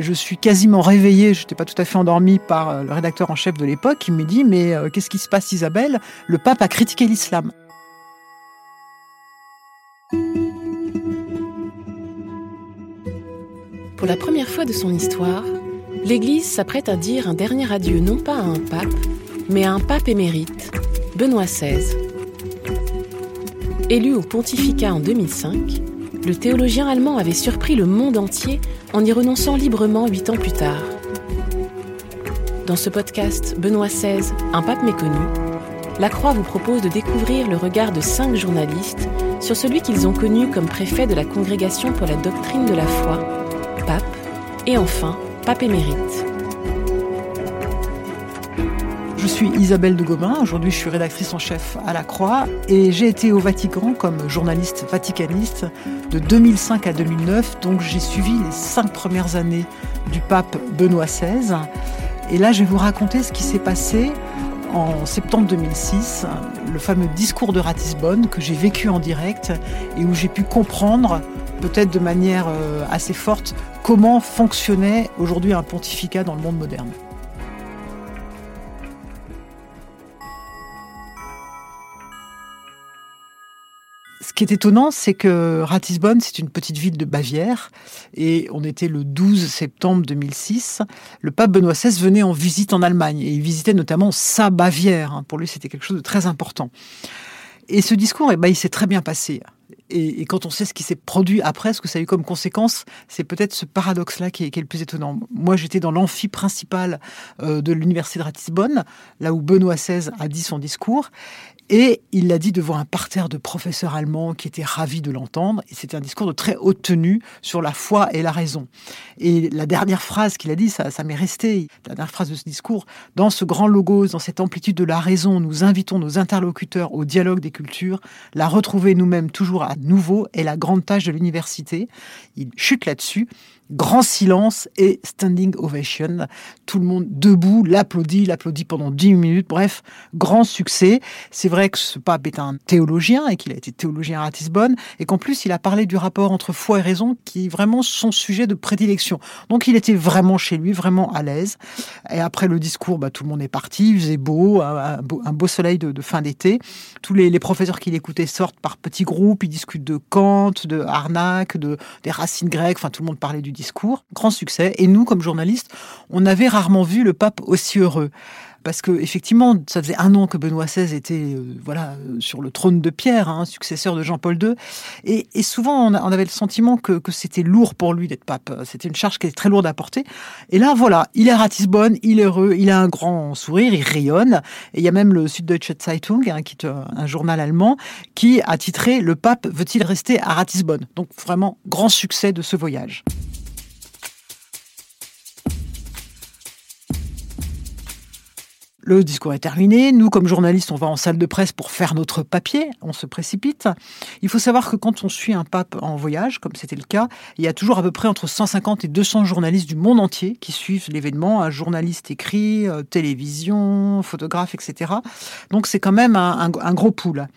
Je suis quasiment réveillée, je n'étais pas tout à fait endormie par euh, le rédacteur en chef de l'époque qui me dit Mais euh, qu'est-ce qui se passe, Isabelle? Le pape a critiqué l'islam. Pour la première fois de son histoire, l'Église s'apprête à dire un dernier adieu non pas à un pape, mais à un pape émérite, Benoît XVI. Élu au pontificat en 2005, le théologien allemand avait surpris le monde entier en y renonçant librement huit ans plus tard. Dans ce podcast Benoît XVI, un pape méconnu, la Croix vous propose de découvrir le regard de cinq journalistes sur celui qu'ils ont connu comme préfet de la Congrégation pour la doctrine de la foi, pape, et enfin pape émérite. Je suis Isabelle de Gobain, aujourd'hui je suis rédactrice en chef à La Croix et j'ai été au Vatican comme journaliste vaticaniste de 2005 à 2009, donc j'ai suivi les cinq premières années du pape Benoît XVI. Et là je vais vous raconter ce qui s'est passé en septembre 2006, le fameux discours de Ratisbonne que j'ai vécu en direct et où j'ai pu comprendre, peut-être de manière euh, assez forte, comment fonctionnait aujourd'hui un pontificat dans le monde moderne. Qui est étonnant, c'est que Ratisbonne, c'est une petite ville de Bavière, et on était le 12 septembre 2006. Le pape Benoît XVI venait en visite en Allemagne, et il visitait notamment sa Bavière. Pour lui, c'était quelque chose de très important. Et ce discours, eh ben, il s'est très bien passé. Et, quand on sait ce qui s'est produit après, ce que ça a eu comme conséquence, c'est peut-être ce paradoxe-là qui, est, le plus étonnant. Moi, j'étais dans l'amphi principal euh, de l'université de Ratisbonne, là où Benoît XVI a dit son discours, et il l'a dit devant un parterre de professeurs allemands qui étaient ravis de l'entendre. Et c'était un discours de très haute tenue sur la foi et la raison. Et la dernière phrase qu'il a dit, ça, ça m'est resté. La dernière phrase de ce discours, dans ce grand logos, dans cette amplitude de la raison, nous invitons nos interlocuteurs au dialogue des cultures. La retrouver nous-mêmes toujours à nouveau est la grande tâche de l'université. Il chute là-dessus grand silence et standing ovation. Tout le monde debout, l'applaudit, l'applaudit pendant dix minutes. Bref, grand succès. C'est vrai que ce pape est un théologien et qu'il a été théologien à Ratisbonne et qu'en plus il a parlé du rapport entre foi et raison qui est vraiment son sujet de prédilection. Donc il était vraiment chez lui, vraiment à l'aise. Et après le discours, bah, tout le monde est parti, il faisait beau, un beau, soleil de, fin d'été. Tous les, professeurs qui l'écoutaient sortent par petits groupes, ils discutent de Kant, de Arnaque, de, des racines grecques, enfin tout le monde parlait du grand succès. Et nous, comme journalistes, on avait rarement vu le pape aussi heureux parce que effectivement, ça faisait un an que Benoît XVI était euh, voilà sur le trône de Pierre, hein, successeur de Jean-Paul II, et, souvent on, avait le sentiment que, c'était lourd pour lui d'être pape. C'était une charge qui était très lourde à porter. Et là, voilà, il est à Ratisbonne, il est heureux, il a un grand sourire, il rayonne. Et il y a même le Süddeutsche Zeitung, hein, qui est un journal allemand, qui a titré "Le pape veut-il rester à Ratisbonne". Donc vraiment grand succès de ce voyage. Le discours est terminé. Nous, comme journalistes, on va en salle de presse pour faire notre papier. On se précipite. Il faut savoir que quand on suit un pape en voyage, comme c'était le cas, il y a toujours à peu près entre 150 et 200 journalistes du monde entier qui suivent l'événement. Un journaliste écrit, euh, télévision, photographe, etc. Donc c'est quand même un, gros pool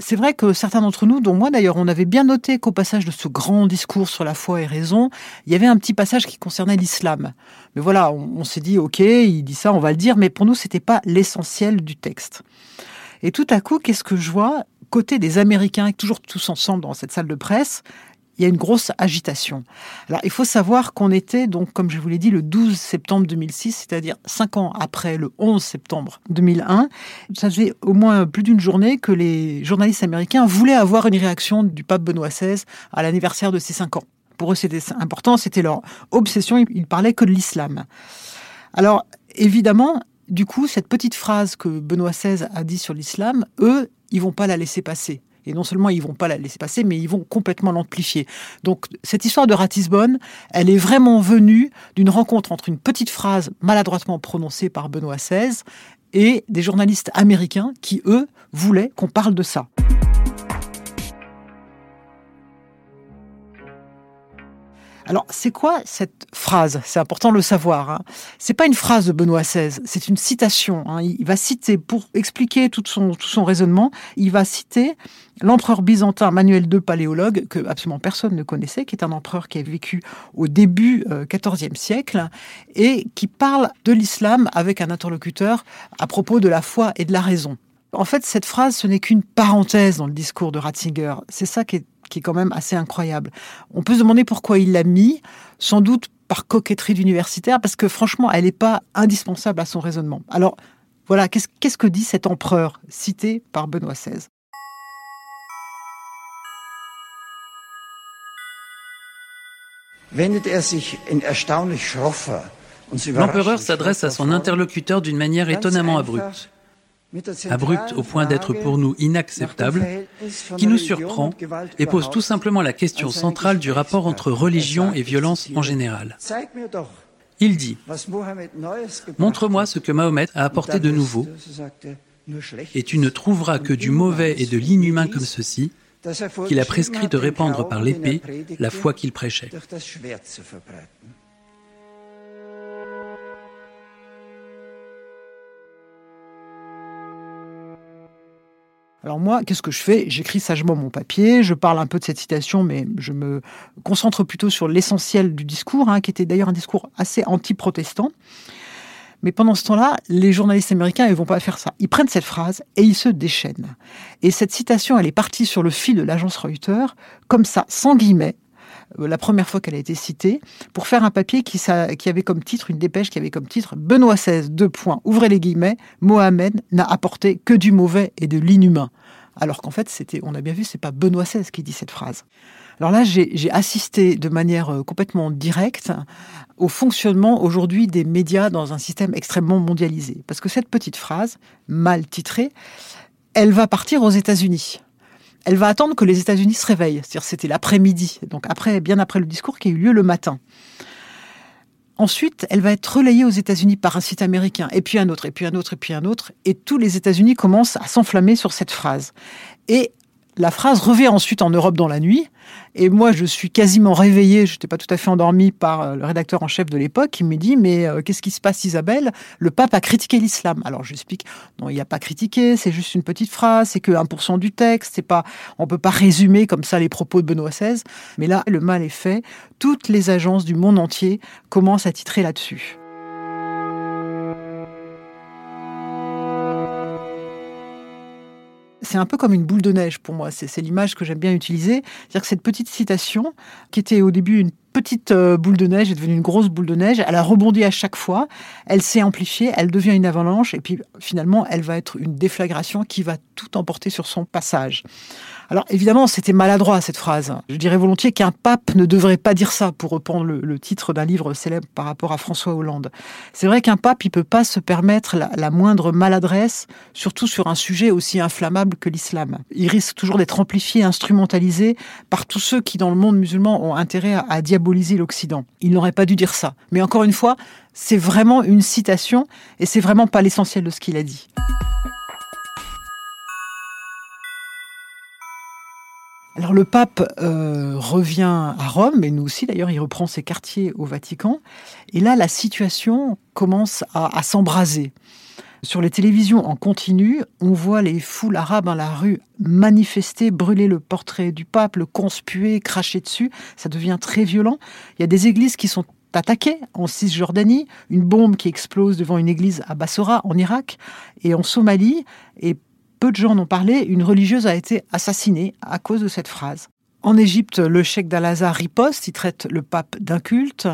c'est vrai que certains d'entre nous, dont moi d'ailleurs, on avait bien noté qu'au passage de ce grand discours sur la foi et raison, il y avait un petit passage qui concernait l'islam. Mais voilà, on, s'est dit, ok, il dit ça, on va le dire, mais pour nous, c'était pas l'essentiel du texte. Et tout à coup, qu'est-ce que je vois? Côté des Américains, toujours tous ensemble dans cette salle de presse, il y a une grosse agitation. Alors, il faut savoir qu'on était, donc, comme je vous l'ai dit, le 12 septembre 2006, c'est-à-dire cinq ans après le 11 septembre 2001. Ça faisait au moins plus d'une journée que les journalistes américains voulaient avoir une réaction du pape Benoît XVI à l'anniversaire de ses cinq ans. Pour eux, c'était important, c'était leur obsession, ils parlaient que de l'islam. Alors, évidemment, du coup, cette petite phrase que Benoît XVI a dit sur l'islam, eux, ils vont pas la laisser passer. Et non seulement ils vont pas la laisser passer, mais ils vont complètement l'amplifier. Donc cette histoire de Ratisbonne, elle est vraiment venue d'une rencontre entre une petite phrase maladroitement prononcée par Benoît XVI et des journalistes américains qui, eux, voulaient qu'on parle de ça. Alors, c'est quoi cette phrase? C'est important de le savoir. Hein. C'est pas une phrase de Benoît XVI, c'est une citation. Hein. Il va citer, pour expliquer tout son, tout son raisonnement, il va citer l'empereur byzantin Manuel II Paléologue, que absolument personne ne connaissait, qui est un empereur qui a vécu au début XIVe euh, siècle et qui parle de l'islam avec un interlocuteur à propos de la foi et de la raison. En fait, cette phrase, ce n'est qu'une parenthèse dans le discours de Ratzinger. C'est ça qui est qui est quand même assez incroyable. On peut se demander pourquoi il l'a mis, sans doute par coquetterie d'universitaire, parce que franchement, elle n'est pas indispensable à son raisonnement. Alors, voilà, qu'est-ce que dit cet empereur cité par Benoît XVI L'empereur s'adresse à son interlocuteur d'une manière étonnamment abrupte abrupte au point d'être pour nous inacceptable, qui nous surprend et pose tout simplement la question centrale du rapport entre religion et violence en général. Il dit, Montre-moi ce que Mahomet a apporté de nouveau, et tu ne trouveras que du mauvais et de l'inhumain comme ceci, qu'il a prescrit de répandre par l'épée la foi qu'il prêchait. Alors moi, qu'est-ce que je fais? J'écris sagement mon papier, je parle un peu de cette citation, mais je me concentre plutôt sur l'essentiel du discours, hein, qui était d'ailleurs un discours assez anti-protestant. Mais pendant ce temps-là, les journalistes américains, ils vont pas faire ça. Ils prennent cette phrase et ils se déchaînent. Et cette citation, elle est partie sur le fil de l'agence Reuters, comme ça, sans guillemets, la première fois qu'elle a été citée, pour faire un papier qui, qui, avait comme titre, une dépêche qui avait comme titre Benoît XVI, deux points, ouvrez les guillemets, Mohamed n'a apporté que du mauvais et de l'inhumain. Alors qu'en fait, c'était, on a bien vu, c'est pas Benoît XVI qui dit cette phrase. Alors là, j'ai assisté de manière euh, complètement directe au fonctionnement aujourd'hui des médias dans un système extrêmement mondialisé. Parce que cette petite phrase, mal titrée, elle va partir aux États-Unis elle va attendre que les États-Unis se réveillent. C'est-à-dire c'était l'après-midi, donc après, bien après le discours qui a eu lieu le matin. Ensuite, elle va être relayée aux États-Unis par un site américain, et puis un autre, et puis un autre, et puis un autre, et tous les États-Unis commencent à s'enflammer sur cette phrase. Et la phrase revient ensuite en Europe dans la nuit. Et moi, je suis quasiment réveillée, je n'étais pas tout à fait endormie par euh, le rédacteur en chef de l'époque, qui me dit Mais euh, qu'est-ce qui se passe, Isabelle? Le pape a critiqué l'islam. Alors j'explique Non, il n'a pas critiqué, c'est juste une petite phrase, c'est que 1% du texte, on ne peut pas résumer comme ça les propos de Benoît XVI. Mais là, le mal est fait. Toutes les agences du monde entier commencent à titrer là-dessus. C'est un peu comme une boule de neige pour moi. C'est l'image que j'aime bien utiliser. C'est-à-dire que cette petite citation, qui était au début une petite euh, boule de neige, est devenue une grosse boule de neige. Elle a rebondi à chaque fois. Elle s'est amplifiée. Elle devient une avalanche. Et puis finalement, elle va être une déflagration qui va tout emporter sur son passage. Alors évidemment, c'était maladroit cette phrase. Je dirais volontiers qu'un pape ne devrait pas dire ça, pour reprendre le, titre d'un livre célèbre par rapport à François Hollande. C'est vrai qu'un pape, il peut pas se permettre la, moindre maladresse, surtout sur un sujet aussi inflammable que l'islam. Il risque toujours d'être amplifié, instrumentalisé par tous ceux qui, dans le monde musulman, ont intérêt à, à diaboliser l'Occident. Il n'aurait pas dû dire ça. Mais encore une fois, c'est vraiment une citation et c'est vraiment pas l'essentiel de ce qu'il a dit. Alors le pape euh, revient à Rome, et nous aussi d'ailleurs, il reprend ses quartiers au Vatican. Et là, la situation commence à, s'embraser. Sur les télévisions en continu, on voit les foules arabes dans la rue manifester, brûler le portrait du pape, le conspuer, cracher dessus. Ça devient très violent. Il y a des églises qui sont attaquées en Cisjordanie, une bombe qui explose devant une église à Bassora en Irak et en Somalie. Et peu de gens en ont parlé, une religieuse a été assassinée à cause de cette phrase. En Égypte, le cheikh d'Al-Azhar riposte, il traite le pape d'inculte.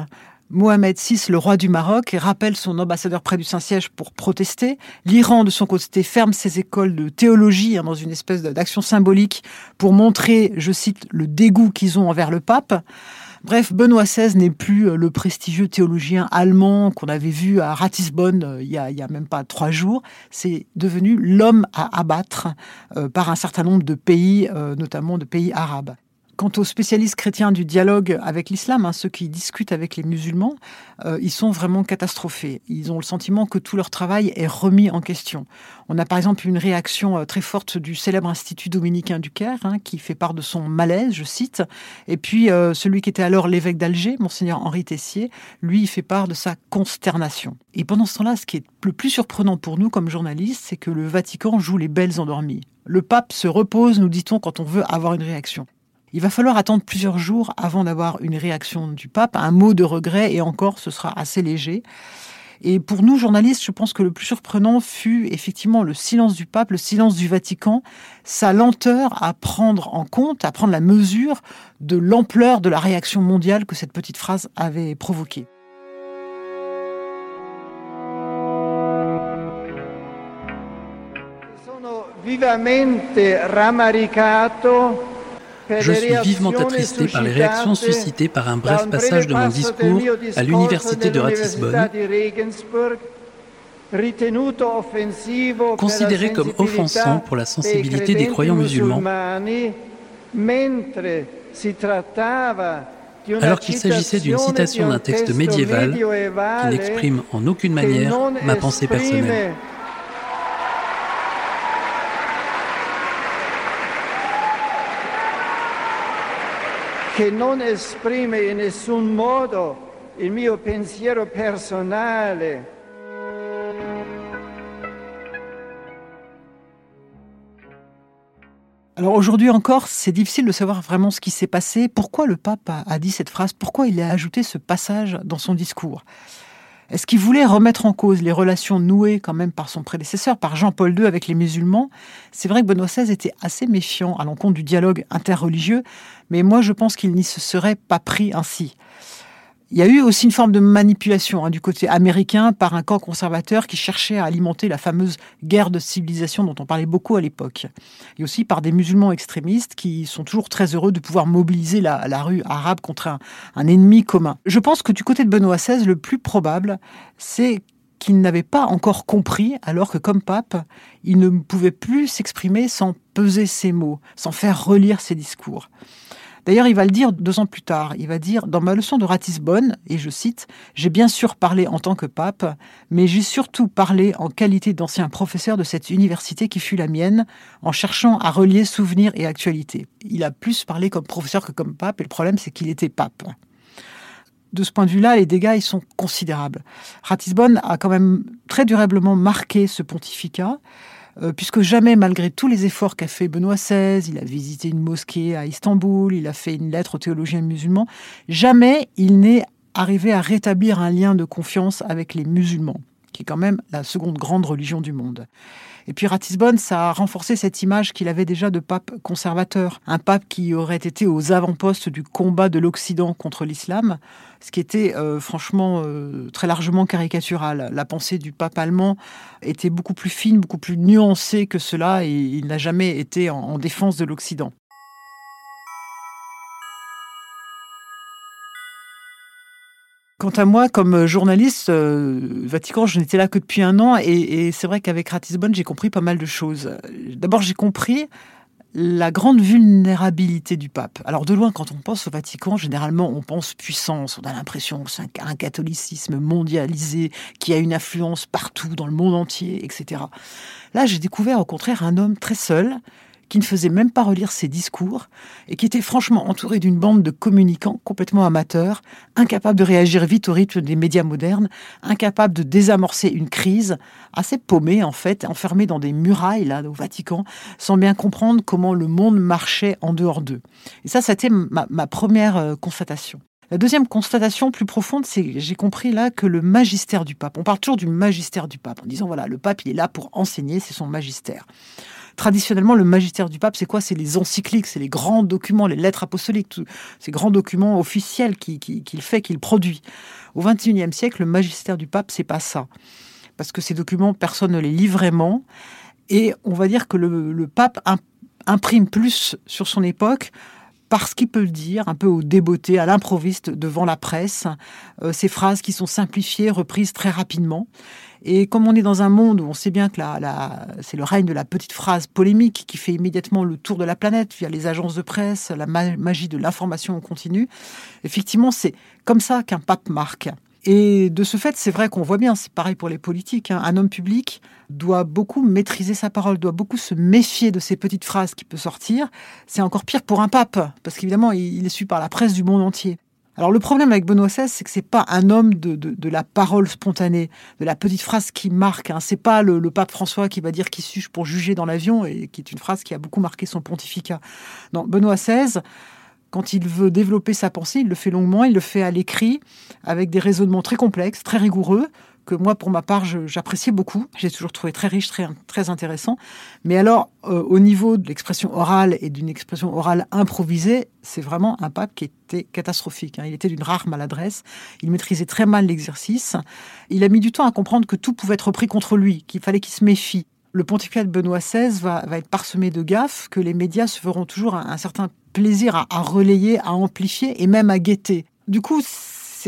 Mohamed VI, le roi du Maroc, rappelle son ambassadeur près du Saint-Siège pour protester. L'Iran, de son côté, ferme ses écoles de théologie hein, dans une espèce d'action symbolique pour montrer, je cite, le dégoût qu'ils ont envers le pape. Bref, Benoît XVI n'est plus euh, le prestigieux théologien allemand qu'on avait vu à Ratisbonne euh, il y a, même pas trois jours. C'est devenu l'homme à abattre euh, par un certain nombre de pays, notamment de pays arabes. Quant aux spécialistes chrétiens du dialogue avec l'islam, hein, ceux qui discutent avec les musulmans, euh, ils sont vraiment catastrophés. Ils ont le sentiment que tout leur travail est remis en question. On a par exemple une réaction euh, très forte du célèbre Institut dominicain du Caire, hein, qui fait part de son malaise, je cite. Et puis euh, celui qui était alors l'évêque d'Alger, monseigneur Henri Tessier, lui, il fait part de sa consternation. Et pendant ce temps-là, ce qui est le plus surprenant pour nous comme journalistes, c'est que le Vatican joue les belles endormies. Le pape se repose, nous dit-on, quand on veut avoir une réaction. Il va falloir attendre plusieurs jours avant d'avoir une réaction du pape, un mot de regret, et encore, ce sera assez léger. Et pour nous, journalistes, je pense que le plus surprenant fut effectivement le silence du pape, le silence du Vatican, sa lenteur à prendre en compte, à prendre la mesure de l'ampleur de la réaction mondiale que cette petite phrase avait provoquée. Je suis vivement attristé par les réactions suscitées par un bref passage de mon discours à l'université de Ratisbonne, considéré comme offensant pour la sensibilité des croyants musulmans, alors qu'il s'agissait d'une citation d'un texte médiéval qui n'exprime en aucune manière ma pensée personnelle. Non esprime in modo il mio pensiero personale. Alors aujourd'hui encore, c'est difficile de savoir vraiment ce qui s'est passé, pourquoi le pape a dit cette phrase, pourquoi il a ajouté ce passage dans son discours? Est-ce qu'il voulait remettre en cause les relations nouées quand même par son prédécesseur, par Jean-Paul II avec les musulmans? C'est vrai que Benoît XVI était assez méfiant à l'encontre du dialogue interreligieux, mais moi je pense qu'il n'y se serait pas pris ainsi. Il y a eu aussi une forme de manipulation hein, du côté américain par un camp conservateur qui cherchait à alimenter la fameuse guerre de civilisation dont on parlait beaucoup à l'époque. Et aussi par des musulmans extrémistes qui sont toujours très heureux de pouvoir mobiliser la, rue arabe contre un, un ennemi commun. Je pense que du côté de Benoît XVI, le plus probable, c'est qu'il n'avait pas encore compris, alors que comme pape, il ne pouvait plus s'exprimer sans peser ses mots, sans faire relire ses discours. D'ailleurs, il va le dire deux ans plus tard. Il va dire Dans ma leçon de Ratisbonne, et je cite, J'ai bien sûr parlé en tant que pape, mais j'ai surtout parlé en qualité d'ancien professeur de cette université qui fut la mienne, en cherchant à relier souvenirs et actualité. Il a plus parlé comme professeur que comme pape, et le problème, c'est qu'il était pape de ce point de vue-là, les dégâts ils sont considérables. Ratisbonne a quand même très durablement marqué ce pontificat. Euh, puisque jamais, malgré tous les efforts qu'a fait Benoît XVI, il a visité une mosquée à Istanbul, il a fait une lettre aux théologiens musulmans, jamais il n'est arrivé à rétablir un lien de confiance avec les musulmans, qui est quand même la seconde grande religion du monde. Et puis Ratisbonne, ça a renforcé cette image qu'il avait déjà de pape conservateur, un pape qui aurait été aux avant-postes du combat de l'Occident contre l'islam, ce qui était euh, franchement euh, très largement caricatural. La pensée du pape allemand était beaucoup plus fine, beaucoup plus nuancée que cela, et il n'a jamais été en défense de l'Occident. Quant à moi, comme journaliste, euh, Vatican, je n'étais là que depuis un an et, c'est vrai qu'avec Ratisbonne, j'ai compris pas mal de choses. D'abord, j'ai compris la grande vulnérabilité du pape. Alors de loin, quand on pense au Vatican, généralement on pense puissance, on a l'impression que c'est un, catholicisme mondialisé qui a une influence partout dans le monde entier, etc. Là, j'ai découvert au contraire un homme très seul, qui ne faisait même pas relire ses discours et qui était franchement entouré d'une bande de communicants complètement amateurs, incapables de réagir vite au rythme des médias modernes, incapables de désamorcer une crise, assez paumés en fait, enfermés dans des murailles là au Vatican, sans bien comprendre comment le monde marchait en dehors d'eux. Et ça, c'était ma, première euh, constatation. La deuxième constatation plus profonde, c'est j'ai compris là que le magistère du pape, on parle toujours du magistère du pape en disant voilà, le pape il est là pour enseigner, c'est son magistère. Traditionnellement, le magistère du pape, c'est quoi? C'est les encycliques, c'est les grands documents, les lettres apostoliques, ces grands documents officiels qu'il fait, qu'il produit. Au XXIe siècle, le magistère du pape, c'est pas ça. Parce que ces documents, personne ne les lit vraiment. Et on va dire que le, le pape imprime plus sur son époque parce qu'il peut le dire, un peu au débeauté, à l'improviste devant la presse, euh, ces phrases qui sont simplifiées, reprises très rapidement. Et comme on est dans un monde où on sait bien que c'est le règne de la petite phrase polémique qui fait immédiatement le tour de la planète via les agences de presse, la magie de l'information en continu, effectivement, c'est comme ça qu'un pape marque. Et de ce fait, c'est vrai qu'on voit bien, c'est pareil pour les politiques, hein. un homme public doit beaucoup maîtriser sa parole, doit beaucoup se méfier de ces petites phrases qui peuvent sortir. C'est encore pire pour un pape, parce qu'évidemment, il est su par la presse du monde entier. Alors le problème avec Benoît XVI, c'est que c'est pas un homme de, de, la parole spontanée, de la petite phrase qui marque. Hein. C'est pas le, pape François qui va dire qui suis-je pour juger dans l'avion et qui est une phrase qui a beaucoup marqué son pontificat. Non, Benoît XVI, quand il veut développer sa pensée, il le fait longuement, il le fait à l'écrit, avec des raisonnements très complexes, très rigoureux, que moi, pour ma part, j'appréciais beaucoup. J'ai toujours trouvé très riche, très, intéressant. Mais alors, euh, au niveau de l'expression orale et d'une expression orale improvisée, c'est vraiment un pape qui était catastrophique. Hein. Il était d'une rare maladresse. Il maîtrisait très mal l'exercice. Il a mis du temps à comprendre que tout pouvait être pris contre lui, qu'il fallait qu'il se méfie. Le pontificat de Benoît XVI va, être parsemé de gaffes que les médias se feront toujours un, certain plaisir à, relayer, à amplifier et même à guetter. Du coup,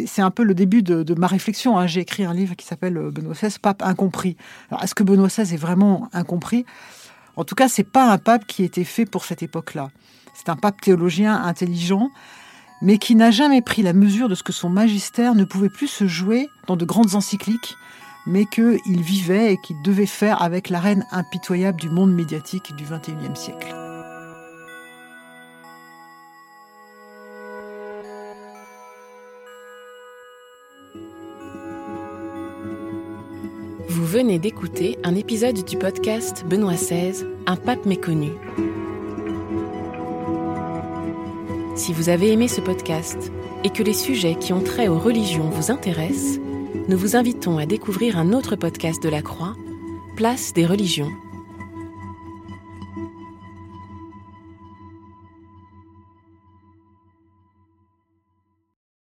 c'est un peu le début de, ma réflexion. Hein. J'ai écrit un livre qui s'appelle euh, Benoît XVI, pape incompris. Alors, est-ce que Benoît XVI est vraiment incompris? En tout cas, c'est pas un pape qui était fait pour cette époque-là. C'est un pape théologien intelligent, mais qui n'a jamais pris la mesure de ce que son magistère ne pouvait plus se jouer dans de grandes encycliques, mais qu'il vivait et qu'il devait faire avec la reine impitoyable du monde médiatique du XXIe siècle. Vous venez d'écouter un épisode du podcast Benoît XVI, Un pape méconnu. Si vous avez aimé ce podcast et que les sujets qui ont trait aux religions vous intéressent, nous vous invitons à découvrir un autre podcast de la Croix, Place des religions